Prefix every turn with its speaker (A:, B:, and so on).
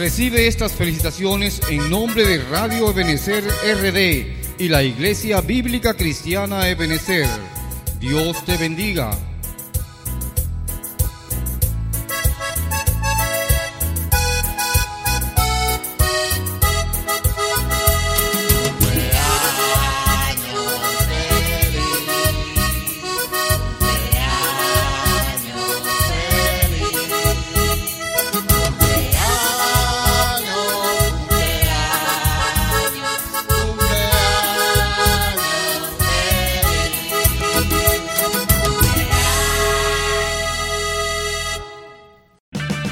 A: Recibe estas felicitaciones en nombre de Radio Ebenecer RD y la Iglesia Bíblica Cristiana Ebenecer. Dios te bendiga.